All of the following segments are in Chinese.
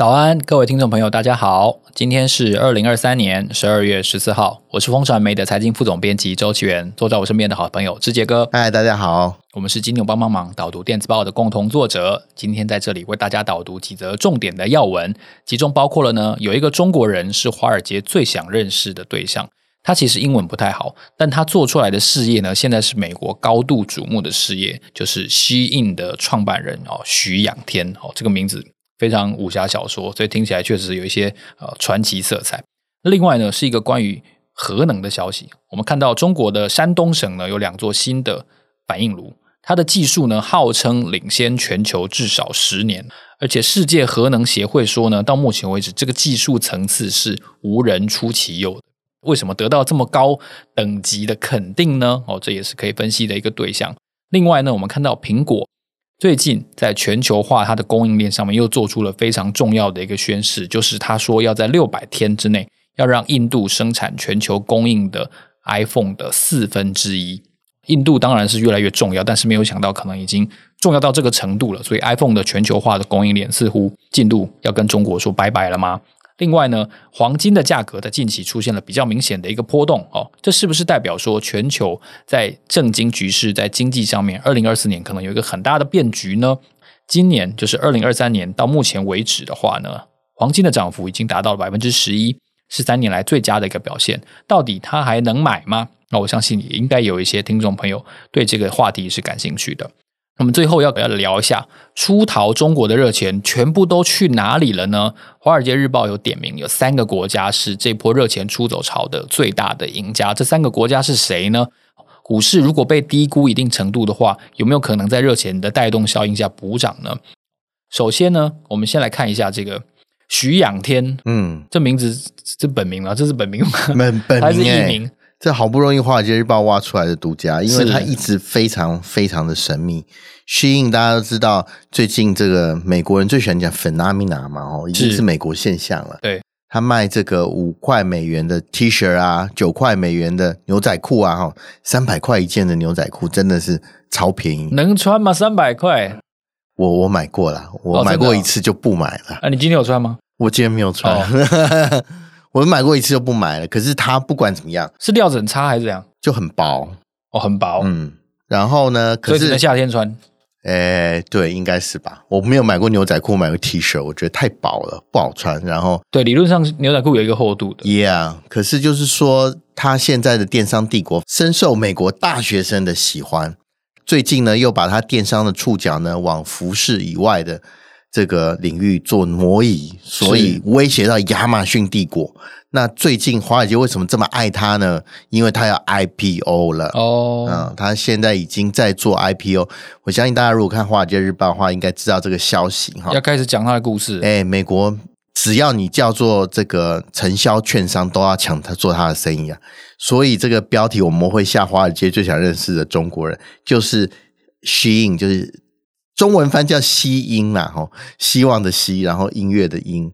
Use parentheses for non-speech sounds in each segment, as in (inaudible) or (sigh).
早安，各位听众朋友，大家好。今天是二零二三年十二月十四号，我是风传媒的财经副总编辑周启源，坐在我身边的好朋友志杰哥。嗨，大家好，我们是金牛帮帮忙导读电子报的共同作者。今天在这里为大家导读几则重点的要闻，其中包括了呢，有一个中国人是华尔街最想认识的对象。他其实英文不太好，但他做出来的事业呢，现在是美国高度瞩目的事业，就是 Shein 的创办人哦，徐仰天哦，这个名字。非常武侠小说，所以听起来确实有一些呃传奇色彩。另外呢，是一个关于核能的消息。我们看到中国的山东省呢有两座新的反应炉，它的技术呢号称领先全球至少十年，而且世界核能协会说呢，到目前为止这个技术层次是无人出其右的。为什么得到这么高等级的肯定呢？哦，这也是可以分析的一个对象。另外呢，我们看到苹果。最近在全球化它的供应链上面又做出了非常重要的一个宣示，就是他说要在六百天之内要让印度生产全球供应的 iPhone 的四分之一。印度当然是越来越重要，但是没有想到可能已经重要到这个程度了，所以 iPhone 的全球化的供应链似乎进度要跟中国说拜拜了吗？另外呢，黄金的价格在近期出现了比较明显的一个波动哦，这是不是代表说全球在政经局势在经济上面，二零二四年可能有一个很大的变局呢？今年就是二零二三年到目前为止的话呢，黄金的涨幅已经达到了百分之十一，是三年来最佳的一个表现。到底它还能买吗？那我相信也应该有一些听众朋友对这个话题是感兴趣的。我们最后要不要聊一下出逃中国的热钱全部都去哪里了呢？华尔街日报有点名，有三个国家是这波热钱出走潮的最大的赢家。这三个国家是谁呢？股市如果被低估一定程度的话，有没有可能在热钱的带动效应下补涨呢？首先呢，我们先来看一下这个徐仰天，嗯，这名字这本名啊，这是本名吗？本 (laughs) 本名还是艺名？这好不容易《华尔街日报》挖出来的独家，因为它一直非常非常的神秘。Shein 大家都知道，最近这个美国人最喜欢讲 phenomena 嘛，哦，已经是美国现象了。对，他卖这个五块美元的 T 恤啊，九块美元的牛仔裤啊，哈，三百块一件的牛仔裤真的是超便宜，能穿吗？三百块？我我买过了，我买过一次就不买了。啊，你今天有穿吗？我今天没有穿。哦 (laughs) 我买过一次就不买了，可是它不管怎么样，是料子很差还是怎样？就很薄哦，很薄。嗯，然后呢？可是所以只能夏天穿。诶，对，应该是吧。我没有买过牛仔裤，买过 T 恤，我觉得太薄了，不好穿。然后，对，理论上牛仔裤有一个厚度的。Yeah，可是就是说，他现在的电商帝国深受美国大学生的喜欢。最近呢，又把他电商的触角呢往服饰以外的。这个领域做挪移，所以威胁到亚马逊帝国。那最近华尔街为什么这么爱他呢？因为他要 IPO 了哦，嗯，他现在已经在做 IPO。我相信大家如果看华尔街日报的话，应该知道这个消息哈。要开始讲他的故事。哎，美国只要你叫做这个承销券商，都要抢他做他的生意啊。所以这个标题我们会下华尔街最想认识的中国人，就是 Shein，就是。中文翻叫希音啦，吼，希望的希，然后音乐的音，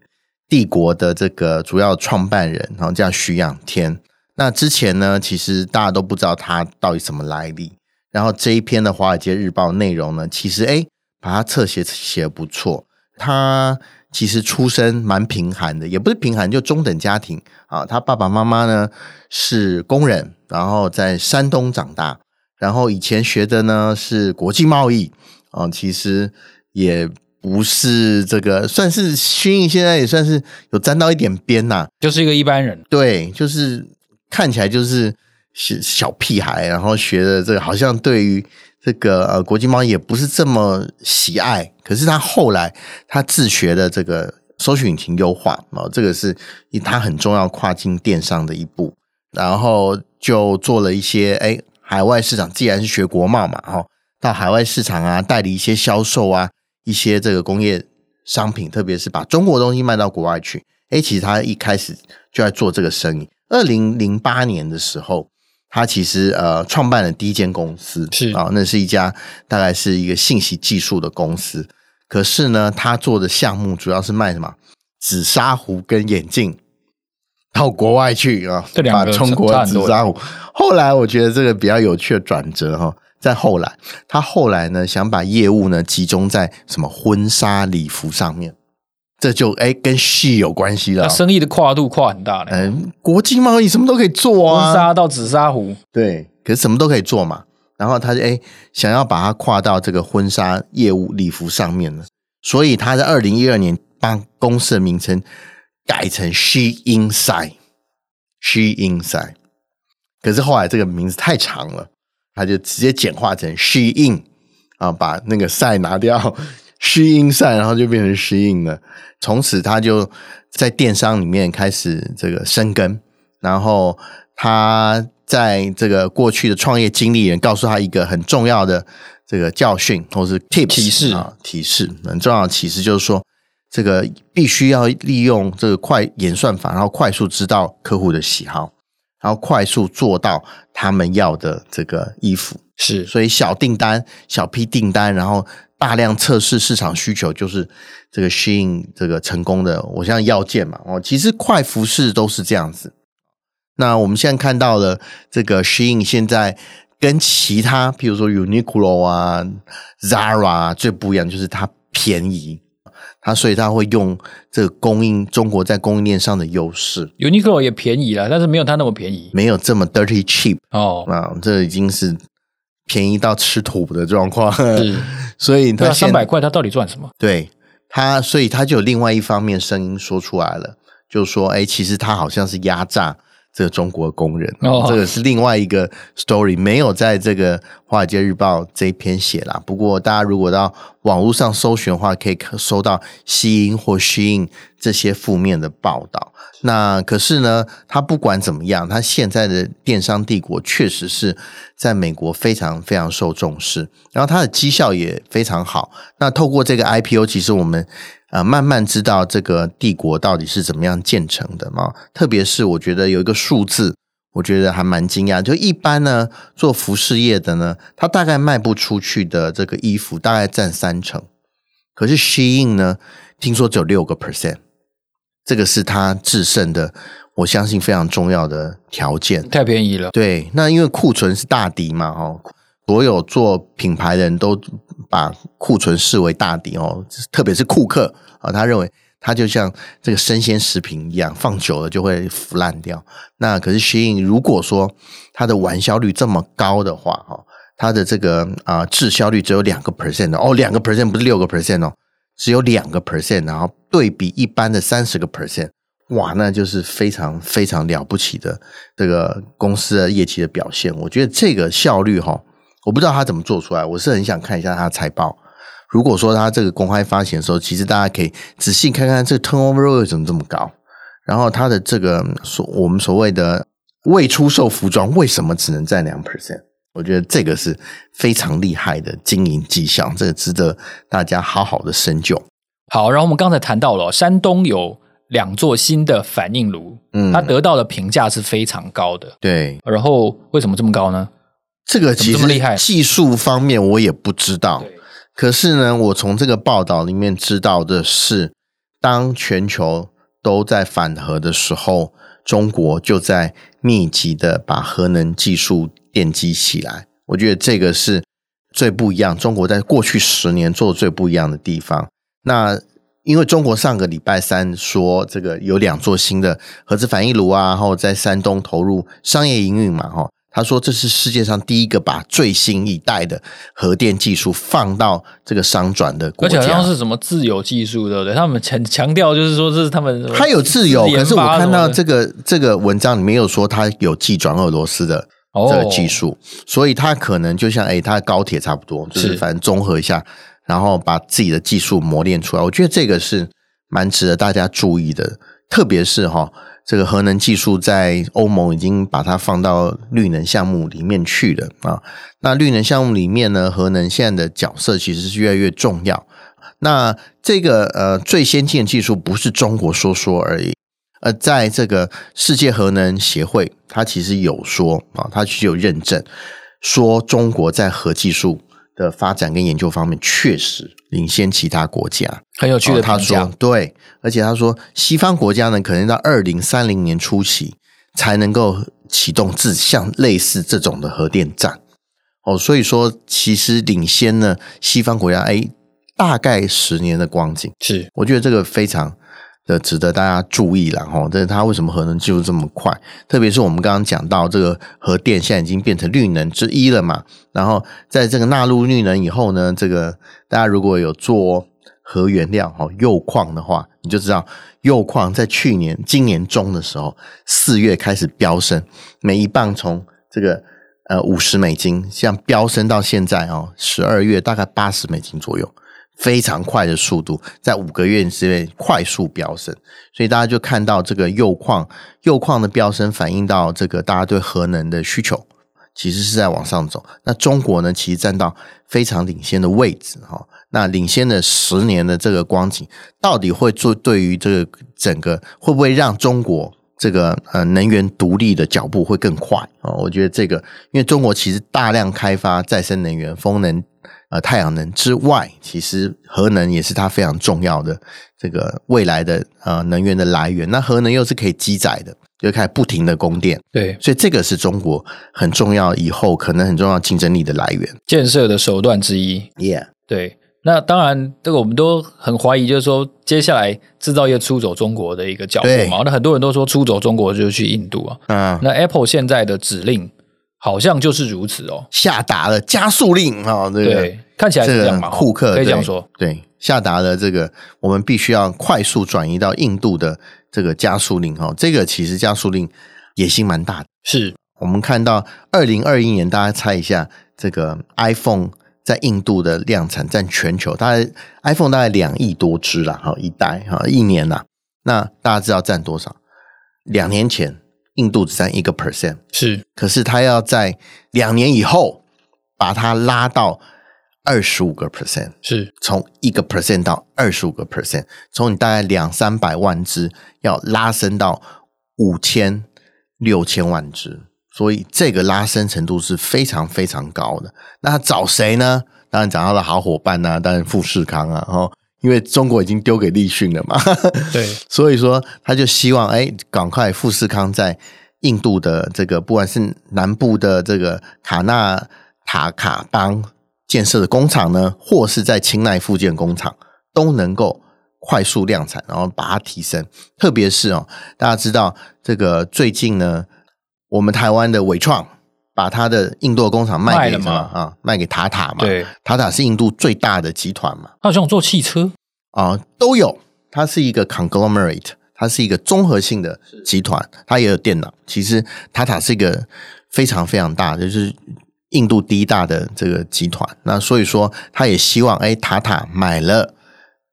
帝国的这个主要创办人，然后叫徐仰天。那之前呢，其实大家都不知道他到底什么来历。然后这一篇的《华尔街日报》内容呢，其实诶，把他侧写写得不错。他其实出身蛮贫寒的，也不是贫寒，就中等家庭啊。他爸爸妈妈呢是工人，然后在山东长大，然后以前学的呢是国际贸易。啊，其实也不是这个，算是 Shein 现在也算是有沾到一点边呐，就是一个一般人。对，就是看起来就是小小屁孩，然后学的这个好像对于这个呃国际贸易也不是这么喜爱。可是他后来他自学的这个搜索引擎优化啊，这个是他很重要跨境电商的一步，然后就做了一些哎海外市场，既然是学国贸嘛，哦。到海外市场啊，代理一些销售啊，一些这个工业商品，特别是把中国东西卖到国外去。诶，其实他一开始就在做这个生意。二零零八年的时候，他其实呃创办了第一间公司是啊、哦，那是一家大概是一个信息技术的公司。可是呢，他做的项目主要是卖什么紫砂壶跟眼镜到国外去啊，这两个把中国紫砂壶。后来我觉得这个比较有趣的转折哈，在后来他后来呢想把业务呢集中在什么婚纱礼服上面。这就哎，跟 She 有关系了。他生意的跨度跨很大呢。嗯，国际贸易什么都可以做啊，婚纱到紫砂壶，对，可是什么都可以做嘛。然后他就哎，想要把它跨到这个婚纱业务礼服上面呢，所以他在二零一二年把公司的名称改成 She Inside，She Inside。可是后来这个名字太长了，他就直接简化成 She In 啊，把那个 Side 拿掉。Shein 上，然后就变成 Shein 了。从此，他就在电商里面开始这个生根。然后，他在这个过去的创业经历人告诉他一个很重要的这个教训，或是 tips 提示啊，提示很重要的提示就是说，这个必须要利用这个快演算法，然后快速知道客户的喜好，然后快速做到他们要的这个衣服。是，所以小订单、小批订单，然后。大量测试市场需求，就是这个 Shein 这个成功的，我像要件嘛。哦，其实快服饰都是这样子。那我们现在看到了这个 Shein 现在跟其他，譬如说 Uniqlo 啊、Zara 啊，最不一样就是它便宜，它所以他会用这个供应中国在供应链上的优势。Uniqlo 也便宜了，但是没有它那么便宜，没有这么 dirty cheap 哦。啊，这已经是。便宜到吃土的状况，是，(laughs) 所以他三百块，他到底赚什么？对他，所以他就有另外一方面声音说出来了，就是说，哎，其实他好像是压榨。这个中国工人，哦，这个是另外一个 story，没有在这个《华尔街日报》这一篇写啦。不过，大家如果到网络上搜寻的话，可以搜到 Shein 或 Shein 这些负面的报道。那可是呢，他不管怎么样，他现在的电商帝国确实是在美国非常非常受重视，然后他的绩效也非常好。那透过这个 IPO，其实我们。啊，慢慢知道这个帝国到底是怎么样建成的嘛？特别是我觉得有一个数字，我觉得还蛮惊讶。就一般呢，做服饰业的呢，他大概卖不出去的这个衣服大概占三成，可是 Shein 呢，听说只有六个 percent，这个是他制胜的，我相信非常重要的条件。太便宜了，对，那因为库存是大敌嘛，哦。所有做品牌的人都把库存视为大敌哦，特别是库克啊，他认为他就像这个生鲜食品一样，放久了就会腐烂掉。那可是新影如果说它的完销率这么高的话，哈，它的这个啊滞销率只有两个 percent 哦，两个 percent 不是六个 percent 哦，只有两个 percent，然后对比一般的三十个 percent，哇，那就是非常非常了不起的这个公司的业绩的表现。我觉得这个效率哈。我不知道他怎么做出来，我是很想看一下他的财报。如果说他这个公开发行的时候，其实大家可以仔细看看这个 turnover 为什么这么高，然后他的这个所我们所谓的未出售服装为什么只能占两 percent？我觉得这个是非常厉害的经营迹象，这个值得大家好好的深究。好，然后我们刚才谈到了山东有两座新的反应炉，嗯，它得到的评价是非常高的，对。然后为什么这么高呢？这个其实技术方面我也不知道，可是呢，我从这个报道里面知道的是，当全球都在反核的时候，中国就在密集的把核能技术奠基起来。我觉得这个是最不一样，中国在过去十年做的最不一样的地方。那因为中国上个礼拜三说，这个有两座新的核子反应炉啊，然后在山东投入商业营运嘛，哈。他说：“这是世界上第一个把最新一代的核电技术放到这个商转的国家，而且好像是什么自有技术，对不对？他们强强调就是说这是他们，他有自由，可是我看到这个这个文章里面有说他有技转俄罗斯的这个技术，哦、所以他可能就像哎，他的高铁差不多，就是反正综合一下，然后把自己的技术磨练出来。我觉得这个是蛮值得大家注意的，特别是哈。”这个核能技术在欧盟已经把它放到绿能项目里面去了啊。那绿能项目里面呢，核能现在的角色其实是越来越重要。那这个呃最先进的技术不是中国说说而已，呃，在这个世界核能协会，它其实有说啊，它其实有认证，说中国在核技术的发展跟研究方面确实领先其他国家。很有趣的。他说对，而且他说西方国家呢，可能到二零三零年初期才能够启动自像类似这种的核电站。哦，所以说其实领先呢西方国家，哎，大概十年的光景。是，我觉得这个非常。的值得大家注意了哈，这是它为什么核能技术这么快？特别是我们刚刚讲到这个核电现在已经变成绿能之一了嘛。然后在这个纳入绿能以后呢，这个大家如果有做核原料哈铀矿的话，你就知道铀矿在去年今年中的时候四月开始飙升，每一磅从这个呃五十美金，像飙升到现在哦十二月大概八十美金左右。非常快的速度，在五个月之内快速飙升，所以大家就看到这个铀矿，铀矿的飙升反映到这个大家对核能的需求，其实是在往上走。那中国呢，其实占到非常领先的位置哈。那领先的十年的这个光景，到底会做对于这个整个会不会让中国这个呃能源独立的脚步会更快啊？我觉得这个，因为中国其实大量开发再生能源，风能。呃，太阳能之外，其实核能也是它非常重要的这个未来的呃能源的来源。那核能又是可以积载的，就开始不停的供电。对，所以这个是中国很重要，以后可能很重要竞争力的来源，建设的手段之一。Yeah，对。那当然，这个我们都很怀疑，就是说接下来制造业出走中国的一个脚步嘛。那很多人都说出走中国就是去印度啊。嗯。那 Apple 现在的指令。好像就是如此哦，下达了加速令啊，这个对，看起来是这样嘛，库克可以这样说，对，对，下达了这个，我们必须要快速转移到印度的这个加速令哈，这个其实加速令野心蛮大的。是我们看到二零二一年，大家猜一下，这个 iPhone 在印度的量产占全球大概 iPhone 大概两亿多只了哈，一代哈，一年呐，那大家知道占多少？两年前。印度只占一个 percent，是，可是他要在两年以后把它拉到二十五个 percent，是从一个 percent 到二十五个 percent，从你大概两三百万只要拉升到五千六千万只，所以这个拉升程度是非常非常高的。那他找谁呢？当然找到了好伙伴呐、啊，当然富士康啊，哦。因为中国已经丢给立讯了嘛，(laughs) 对，所以说他就希望哎，赶快富士康在印度的这个不管是南部的这个卡纳塔卡邦建设的工厂呢，或是在清奈附近工厂都能够快速量产，然后把它提升。特别是哦，大家知道这个最近呢，我们台湾的伟创。把他的印度的工厂卖给什么啊？卖给塔塔嘛。对，塔塔是印度最大的集团嘛。他好像做汽车啊，都有。它是一个 conglomerate，它是一个综合性的集团，它也有电脑。其实塔塔是一个非常非常大的，就是印度第一大的这个集团。那所以说，他也希望，哎，塔塔买了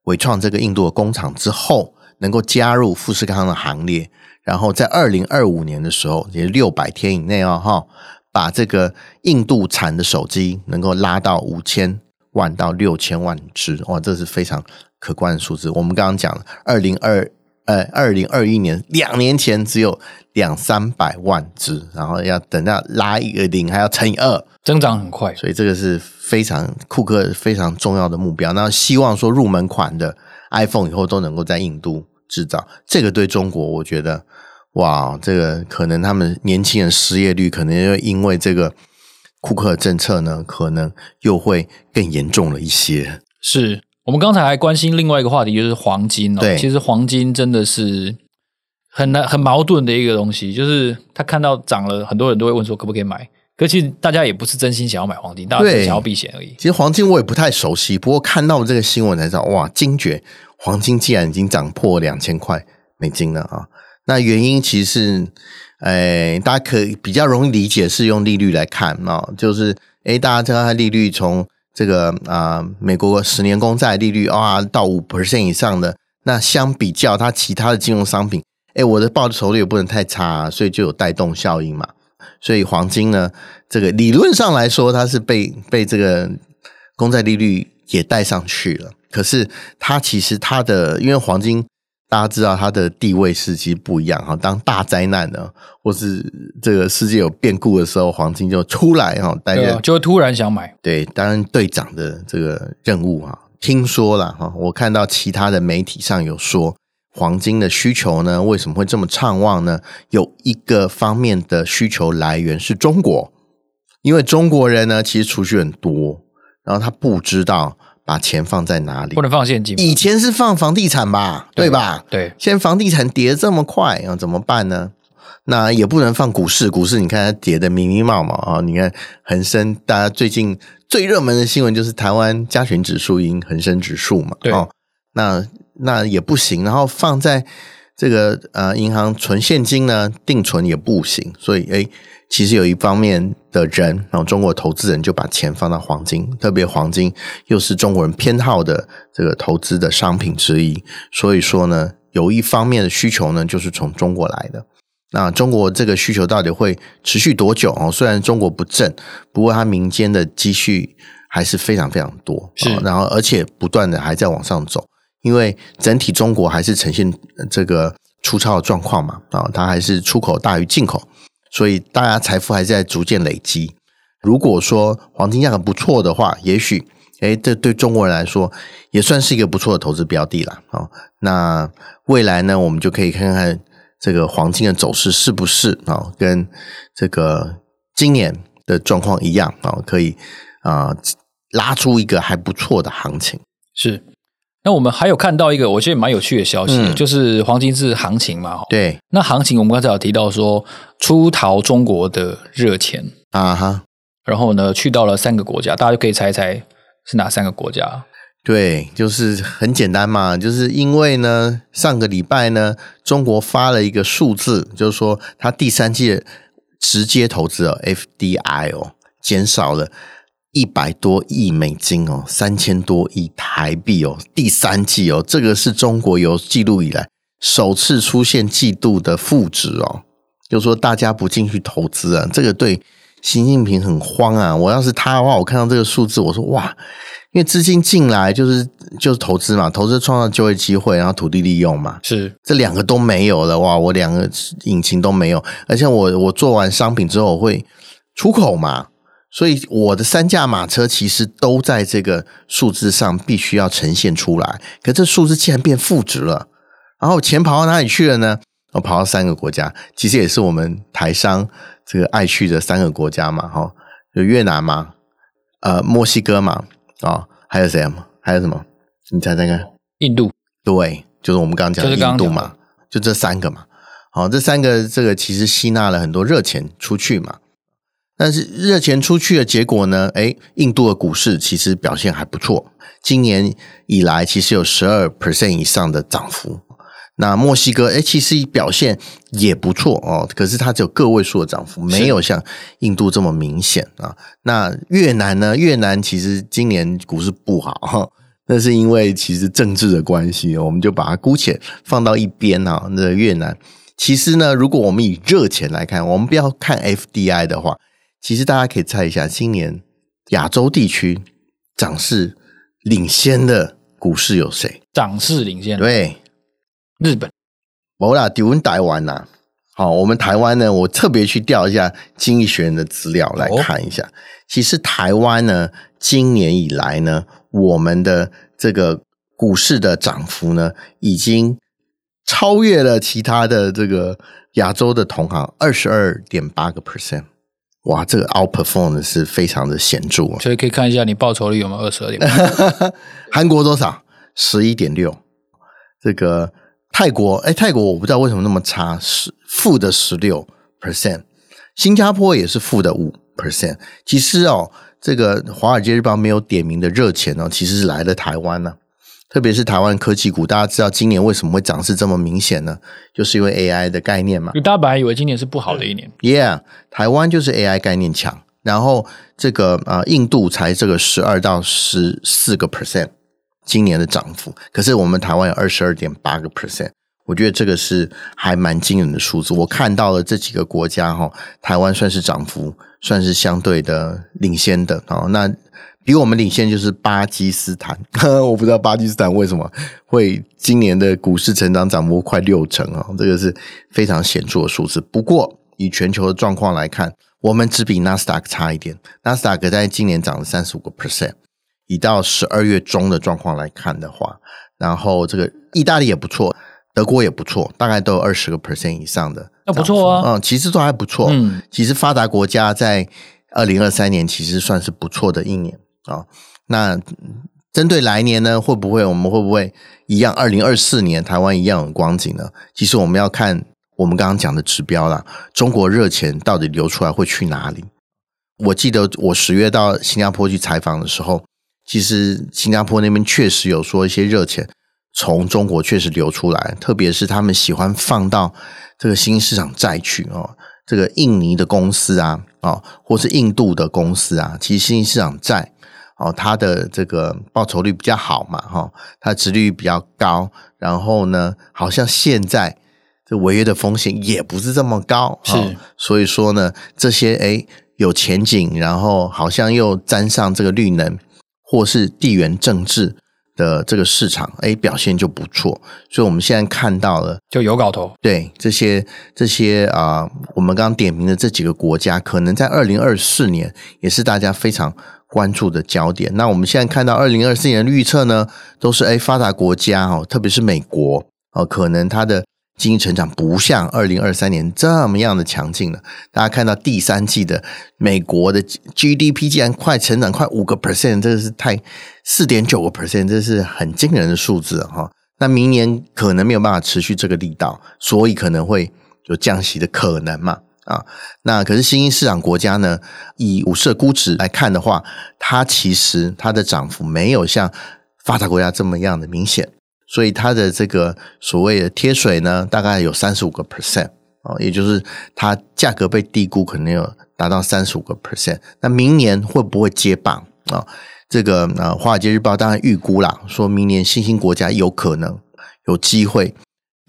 伟创这个印度的工厂之后，能够加入富士康的行列，然后在二零二五年的时候，也是六百天以内哦，哈。把这个印度产的手机能够拉到五千万到六千万只，哇，这是非常可观的数字。我们刚刚讲了，二零二呃二零二一年两年前只有两三百万只，然后要等到拉一个零还要乘以二，增长很快，所以这个是非常库克非常重要的目标。那希望说入门款的 iPhone 以后都能够在印度制造，这个对中国我觉得。哇，这个可能他们年轻人失业率可能又因为这个库克政策呢，可能又会更严重了一些。是我们刚才还关心另外一个话题，就是黄金哦。对，其实黄金真的是很难、很矛盾的一个东西，就是他看到涨了，很多人都会问说可不可以买，可其实大家也不是真心想要买黄金，大家只想要避险而已。其实黄金我也不太熟悉，不过看到这个新闻才知道，哇，惊觉黄金竟然已经涨破两千块美金了啊！那原因其实是，诶，大家可以比较容易理解，是用利率来看啊，就是，诶，大家知道它利率从这个啊、美国十年公债利率啊到五 percent 以上的，那相比较它其他的金融商品，诶，我的报酬率也不能太差，所以就有带动效应嘛。所以黄金呢，这个理论上来说，它是被被这个公债利率也带上去了，可是它其实它的因为黄金。大家知道它的地位是其实不一样哈。当大灾难呢，或是这个世界有变故的时候，黄金就出来哈，担任就会突然想买，对，担任队长的这个任务哈。听说了哈，我看到其他的媒体上有说，黄金的需求呢，为什么会这么畅旺呢？有一个方面的需求来源是中国，因为中国人呢其实储蓄很多，然后他不知道把钱放在哪里，不能放现金。以前是放房地产吧，对，对吧？对，现在房地产跌这么快，啊怎么办呢？那也不能放股市，股市你看它跌的密密麻麻啊！你看恒生，大家最近最热门的新闻就是台湾加权指数赢恒生指数嘛，对，哦，那。那也不行，然后放在这个呃银行存现金呢，定存也不行，所以诶，其实有一方面的人，然后中国投资人就把钱放到黄金，特别黄金又是中国人偏好的这个投资的商品之一，所以说呢，有一方面的需求呢，就是从中国来的。那中国这个需求到底会持续多久哦？虽然中国不振，不过它民间的积蓄还是非常非常多，是，然后而且不断的还在往上走。因为整体中国还是呈现这个粗糙的状况嘛，啊，它还是出口大于进口，所以大家财富还是在逐渐累积。如果说黄金价格不错的话，也许，诶，这对中国人来说也算是一个不错的投资标的了。啊，那未来呢，我们就可以看看这个黄金的走势是不是啊，跟这个今年的状况一样啊，可以啊拉出一个还不错的行情。是。那我们还有看到一个我觉得蛮有趣的消息，嗯、就是黄金是行情嘛？对。那行情我们刚才有提到说出逃中国的热钱啊哈，然后呢去到了三个国家，大家就可以猜一猜是哪三个国家？对，就是很简单嘛，就是因为呢上个礼拜呢中国发了一个数字，就是说它第三季直接投资哦 FDI 哦减少了。一百多亿美金哦，三千多亿台币哦，第三季哦，这个是中国有记录以来首次出现季度的负值哦，就说大家不进去投资啊，这个对习近平很慌啊。我要是他的话，我看到这个数字，我说哇，因为资金进来就是就是投资嘛，投资创造就业机会，然后土地利用嘛，是这两个都没有了哇，我两个引擎都没有，而且我我做完商品之后我会出口嘛。所以我的三驾马车其实都在这个数字上必须要呈现出来，可这数字竟然变负值了，然后钱跑到哪里去了呢？我跑到三个国家，其实也是我们台商这个爱去的三个国家嘛，哈，有越南嘛，呃，墨西哥嘛，啊，还有谁啊？还有什么？你猜猜看？印度。对，就是我们刚刚讲的印度嘛，就这三个嘛，好，这三个这个其实吸纳了很多热钱出去嘛。但是热钱出去的结果呢？诶，印度的股市其实表现还不错，今年以来其实有十二 percent 以上的涨幅。那墨西哥诶，其实表现也不错哦，可是它只有个位数的涨幅，没有像印度这么明显啊。那越南呢？越南其实今年股市不好，那是因为其实政治的关系，我们就把它姑且放到一边啊。那越南其实呢，如果我们以热钱来看，我们不要看 FDI 的话。其实大家可以猜一下，今年亚洲地区涨势领先的股市有谁？涨势领先，对，日本。我啦，丢问台湾呐。好，我们台湾呢，我特别去调一下经济学人的资料来看一下。哦、其实台湾呢，今年以来呢，我们的这个股市的涨幅呢，已经超越了其他的这个亚洲的同行，二十二点八个 percent。哇，这个 outperform 是非常的显著哦！所以可以看一下你报酬率有没有二十二点。(laughs) 韩国多少？十一点六。这个泰国，哎，泰国我不知道为什么那么差，是负的十六 percent。新加坡也是负的五 percent。其实哦，这个《华尔街日报》没有点名的热钱哦，其实是来了台湾呢、啊。特别是台湾科技股，大家知道今年为什么会涨势这么明显呢？就是因为 AI 的概念嘛。大家本来以为今年是不好的一年。Yeah，台湾就是 AI 概念强，然后这个啊、呃，印度才这个十二到十四个 percent 今年的涨幅，可是我们台湾有二十二点八个 percent，我觉得这个是还蛮惊人的数字。我看到了这几个国家哈，台湾算是涨幅算是相对的领先的啊。那比我们领先就是巴基斯坦，(laughs) 我不知道巴基斯坦为什么会今年的股市成长涨幅快六成啊，这个是非常显著的数字。不过以全球的状况来看，我们只比纳斯达克差一点，纳斯达克在今年涨了三十五个 percent。以到十二月中的状况来看的话，然后这个意大利也不错，德国也不错，大概都有二十个 percent 以上的，那不错啊，嗯，其实都还不错，嗯，其实发达国家在二零二三年其实算是不错的一年。啊、那针对来年呢，会不会我们会不会一样？二零二四年台湾一样有光景呢？其实我们要看我们刚刚讲的指标啦，中国热钱到底流出来会去哪里？我记得我十月到新加坡去采访的时候，其实新加坡那边确实有说一些热钱从中国确实流出来，特别是他们喜欢放到这个新兴市场债去哦，这个印尼的公司啊，哦，或是印度的公司啊，其实新兴市场债。哦，它的这个报酬率比较好嘛，哈，它的殖率比较高，然后呢，好像现在这违约的风险也不是这么高，是，所以说呢，这些诶有前景，然后好像又沾上这个绿能或是地缘政治的这个市场，诶表现就不错，所以我们现在看到了就有搞头，对这些这些啊、呃，我们刚刚点名的这几个国家，可能在二零二四年也是大家非常。关注的焦点。那我们现在看到二零二四年的预测呢，都是诶发达国家哦，特别是美国哦，可能它的经济成长不像二零二三年这么样的强劲了。大家看到第三季的美国的 GDP 竟然快成长快五个 percent，这是太四点九个 percent，这是很惊人的数字哈。那明年可能没有办法持续这个力道，所以可能会有降息的可能嘛。啊，那可是新兴市场国家呢？以五十的估值来看的话，它其实它的涨幅没有像发达国家这么样的明显，所以它的这个所谓的贴水呢，大概有三十五个 percent 啊，也就是它价格被低估，可能有达到三十五个 percent。那明年会不会接棒啊？这个呃，《华尔街日报》当然预估啦，说明年新兴国家有可能有机会。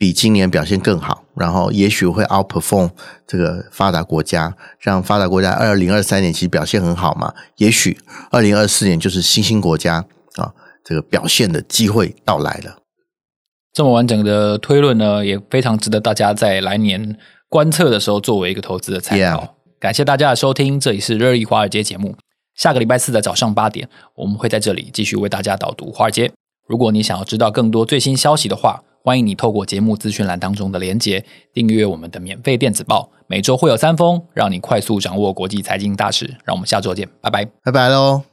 比今年表现更好，然后也许会 outperform 这个发达国家，让发达国家二零二三年其实表现很好嘛。也许二零二四年就是新兴国家啊，这个表现的机会到来了。这么完整的推论呢，也非常值得大家在来年观测的时候作为一个投资的参考。Yeah. 感谢大家的收听，这里是热议华尔街节目。下个礼拜四的早上八点，我们会在这里继续为大家导读华尔街。如果你想要知道更多最新消息的话，欢迎你透过节目资讯栏当中的连结订阅我们的免费电子报，每周会有三封，让你快速掌握国际财经大事。让我们下周见，拜拜，拜拜喽。